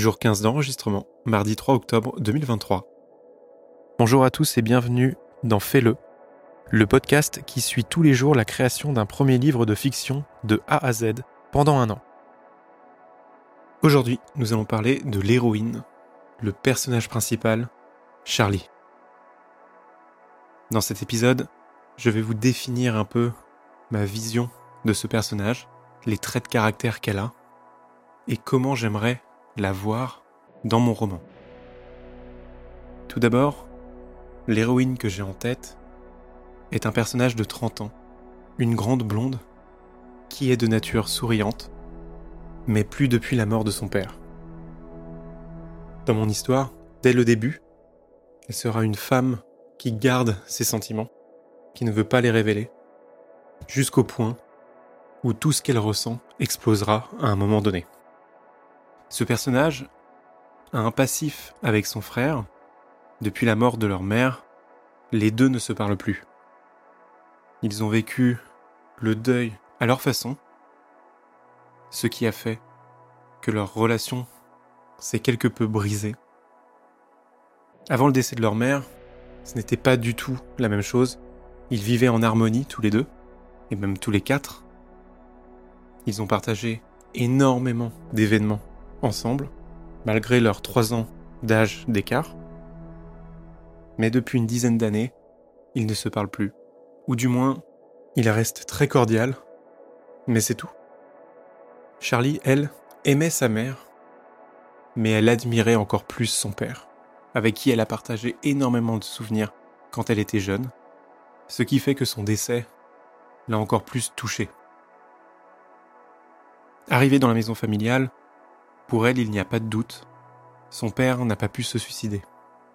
jour 15 d'enregistrement, mardi 3 octobre 2023. Bonjour à tous et bienvenue dans Fais-le, le podcast qui suit tous les jours la création d'un premier livre de fiction de A à Z pendant un an. Aujourd'hui, nous allons parler de l'héroïne, le personnage principal, Charlie. Dans cet épisode, je vais vous définir un peu ma vision de ce personnage, les traits de caractère qu'elle a, et comment j'aimerais la voir dans mon roman. Tout d'abord, l'héroïne que j'ai en tête est un personnage de 30 ans, une grande blonde, qui est de nature souriante, mais plus depuis la mort de son père. Dans mon histoire, dès le début, elle sera une femme qui garde ses sentiments, qui ne veut pas les révéler, jusqu'au point où tout ce qu'elle ressent explosera à un moment donné. Ce personnage a un passif avec son frère. Depuis la mort de leur mère, les deux ne se parlent plus. Ils ont vécu le deuil à leur façon, ce qui a fait que leur relation s'est quelque peu brisée. Avant le décès de leur mère, ce n'était pas du tout la même chose. Ils vivaient en harmonie tous les deux, et même tous les quatre. Ils ont partagé énormément d'événements ensemble, malgré leurs trois ans d'âge d'écart. Mais depuis une dizaine d'années, ils ne se parlent plus. Ou du moins, il reste très cordial, mais c'est tout. Charlie, elle, aimait sa mère, mais elle admirait encore plus son père, avec qui elle a partagé énormément de souvenirs quand elle était jeune, ce qui fait que son décès l'a encore plus touchée. Arrivée dans la maison familiale, pour elle, il n'y a pas de doute. Son père n'a pas pu se suicider.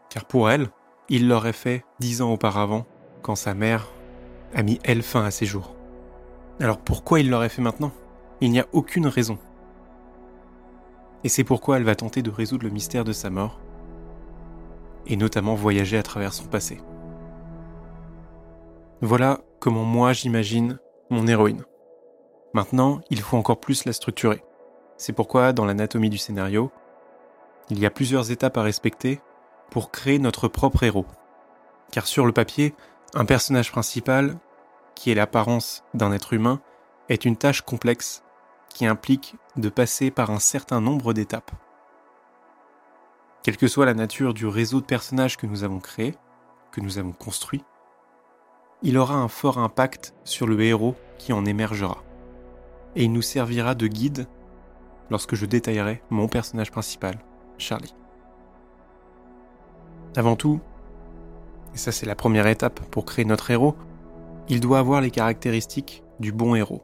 Car pour elle, il l'aurait fait dix ans auparavant, quand sa mère a mis elle fin à ses jours. Alors pourquoi il l'aurait fait maintenant? Il n'y a aucune raison. Et c'est pourquoi elle va tenter de résoudre le mystère de sa mort, et notamment voyager à travers son passé. Voilà comment moi j'imagine mon héroïne. Maintenant, il faut encore plus la structurer. C'est pourquoi, dans l'anatomie du scénario, il y a plusieurs étapes à respecter pour créer notre propre héros. Car sur le papier, un personnage principal, qui est l'apparence d'un être humain, est une tâche complexe qui implique de passer par un certain nombre d'étapes. Quelle que soit la nature du réseau de personnages que nous avons créé, que nous avons construit, il aura un fort impact sur le héros qui en émergera. Et il nous servira de guide lorsque je détaillerai mon personnage principal, Charlie. Avant tout, et ça c'est la première étape pour créer notre héros, il doit avoir les caractéristiques du bon héros.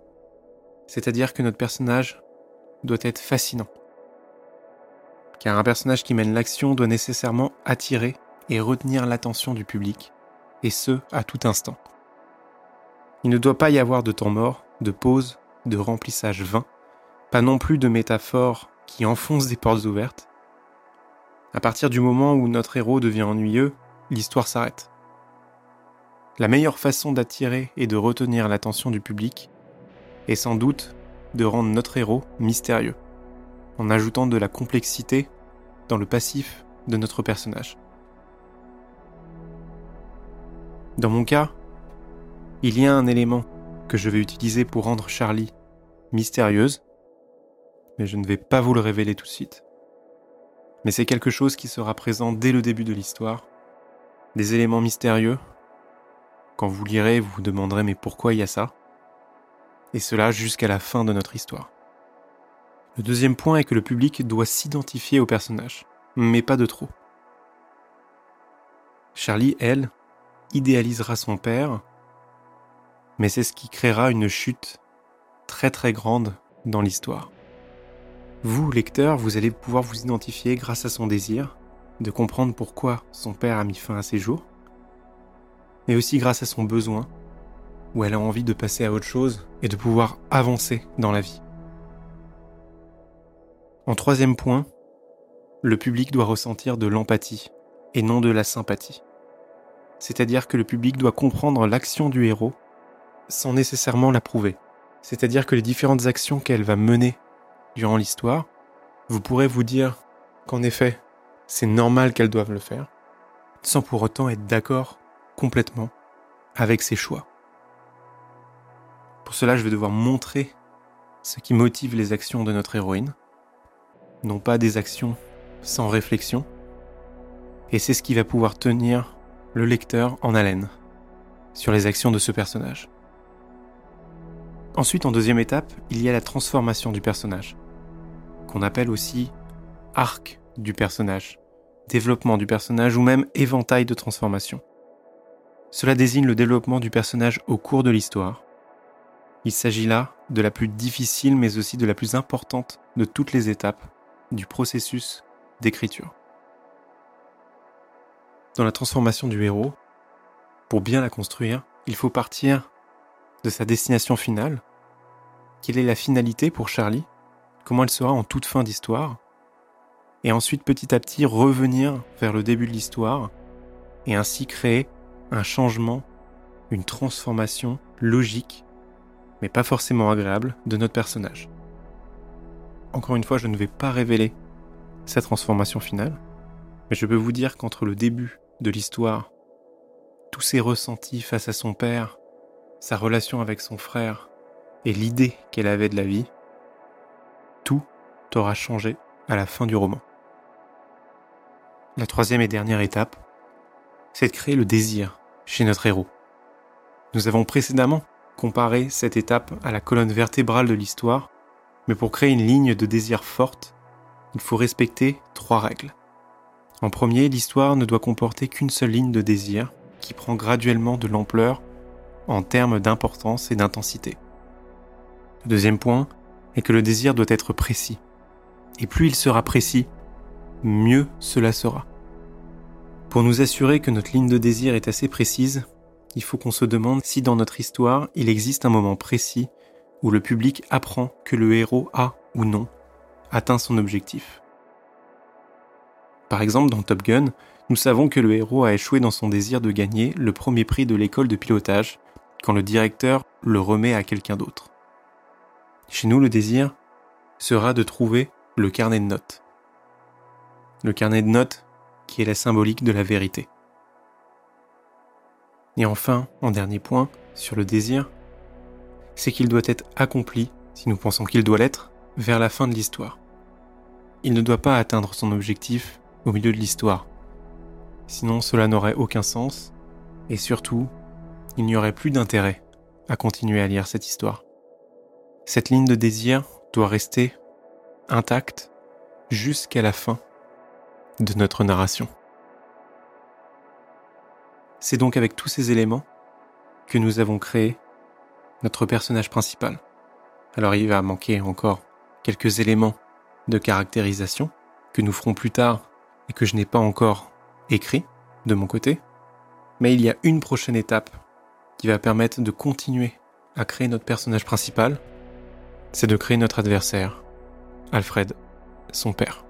C'est-à-dire que notre personnage doit être fascinant. Car un personnage qui mène l'action doit nécessairement attirer et retenir l'attention du public, et ce, à tout instant. Il ne doit pas y avoir de temps mort, de pause, de remplissage vain, pas non plus de métaphores qui enfoncent des portes ouvertes. À partir du moment où notre héros devient ennuyeux, l'histoire s'arrête. La meilleure façon d'attirer et de retenir l'attention du public est sans doute de rendre notre héros mystérieux, en ajoutant de la complexité dans le passif de notre personnage. Dans mon cas, il y a un élément que je vais utiliser pour rendre Charlie mystérieuse, mais je ne vais pas vous le révéler tout de suite. Mais c'est quelque chose qui sera présent dès le début de l'histoire, des éléments mystérieux. Quand vous lirez, vous vous demanderez mais pourquoi il y a ça? Et cela jusqu'à la fin de notre histoire. Le deuxième point est que le public doit s'identifier au personnage, mais pas de trop. Charlie, elle, idéalisera son père, mais c'est ce qui créera une chute très très grande dans l'histoire. Vous, lecteur, vous allez pouvoir vous identifier grâce à son désir de comprendre pourquoi son père a mis fin à ses jours, mais aussi grâce à son besoin, où elle a envie de passer à autre chose et de pouvoir avancer dans la vie. En troisième point, le public doit ressentir de l'empathie et non de la sympathie. C'est-à-dire que le public doit comprendre l'action du héros sans nécessairement l'approuver. C'est-à-dire que les différentes actions qu'elle va mener durant l'histoire, vous pourrez vous dire qu'en effet, c'est normal qu'elles doivent le faire, sans pour autant être d'accord complètement avec ses choix. Pour cela, je vais devoir montrer ce qui motive les actions de notre héroïne, non pas des actions sans réflexion, et c'est ce qui va pouvoir tenir le lecteur en haleine sur les actions de ce personnage. Ensuite, en deuxième étape, il y a la transformation du personnage, qu'on appelle aussi arc du personnage, développement du personnage ou même éventail de transformation. Cela désigne le développement du personnage au cours de l'histoire. Il s'agit là de la plus difficile mais aussi de la plus importante de toutes les étapes du processus d'écriture. Dans la transformation du héros, pour bien la construire, il faut partir de sa destination finale. Quelle est la finalité pour Charlie? Comment elle sera en toute fin d'histoire? Et ensuite petit à petit revenir vers le début de l'histoire et ainsi créer un changement, une transformation logique, mais pas forcément agréable, de notre personnage. Encore une fois, je ne vais pas révéler sa transformation finale, mais je peux vous dire qu'entre le début de l'histoire tous ses ressentis face à son père, sa relation avec son frère et l'idée qu'elle avait de la vie, tout aura changé à la fin du roman. La troisième et dernière étape, c'est de créer le désir chez notre héros. Nous avons précédemment comparé cette étape à la colonne vertébrale de l'histoire, mais pour créer une ligne de désir forte, il faut respecter trois règles. En premier, l'histoire ne doit comporter qu'une seule ligne de désir, qui prend graduellement de l'ampleur en termes d'importance et d'intensité. Le deuxième point est que le désir doit être précis. Et plus il sera précis, mieux cela sera. Pour nous assurer que notre ligne de désir est assez précise, il faut qu'on se demande si dans notre histoire il existe un moment précis où le public apprend que le héros a ou non atteint son objectif. Par exemple, dans Top Gun, nous savons que le héros a échoué dans son désir de gagner le premier prix de l'école de pilotage quand le directeur le remet à quelqu'un d'autre. Chez nous, le désir sera de trouver le carnet de notes. Le carnet de notes qui est la symbolique de la vérité. Et enfin, en dernier point, sur le désir, c'est qu'il doit être accompli, si nous pensons qu'il doit l'être, vers la fin de l'histoire. Il ne doit pas atteindre son objectif au milieu de l'histoire, Sinon cela n'aurait aucun sens, et surtout, il n'y aurait plus d'intérêt à continuer à lire cette histoire. Cette ligne de désir doit rester intacte jusqu'à la fin de notre narration. C'est donc avec tous ces éléments que nous avons créé notre personnage principal. Alors il va manquer encore quelques éléments de caractérisation que nous ferons plus tard et que je n'ai pas encore écrit de mon côté, mais il y a une prochaine étape qui va permettre de continuer à créer notre personnage principal, c'est de créer notre adversaire, Alfred, son père.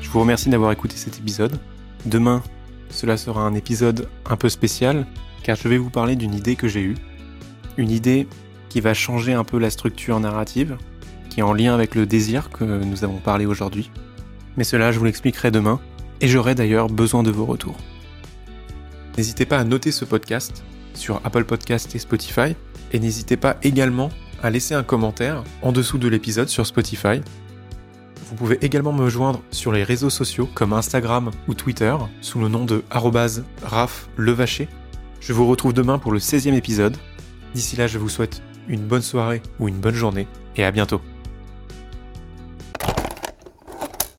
Je vous remercie d'avoir écouté cet épisode. Demain, cela sera un épisode un peu spécial, car je vais vous parler d'une idée que j'ai eue. Une idée qui va changer un peu la structure narrative, qui est en lien avec le désir que nous avons parlé aujourd'hui. Mais cela, je vous l'expliquerai demain, et j'aurai d'ailleurs besoin de vos retours. N'hésitez pas à noter ce podcast sur Apple Podcast et Spotify, et n'hésitez pas également à laisser un commentaire en dessous de l'épisode sur Spotify. Vous pouvez également me joindre sur les réseaux sociaux comme Instagram ou Twitter sous le nom de @raflevacher. Je vous retrouve demain pour le 16e épisode. D'ici là, je vous souhaite une bonne soirée ou une bonne journée et à bientôt.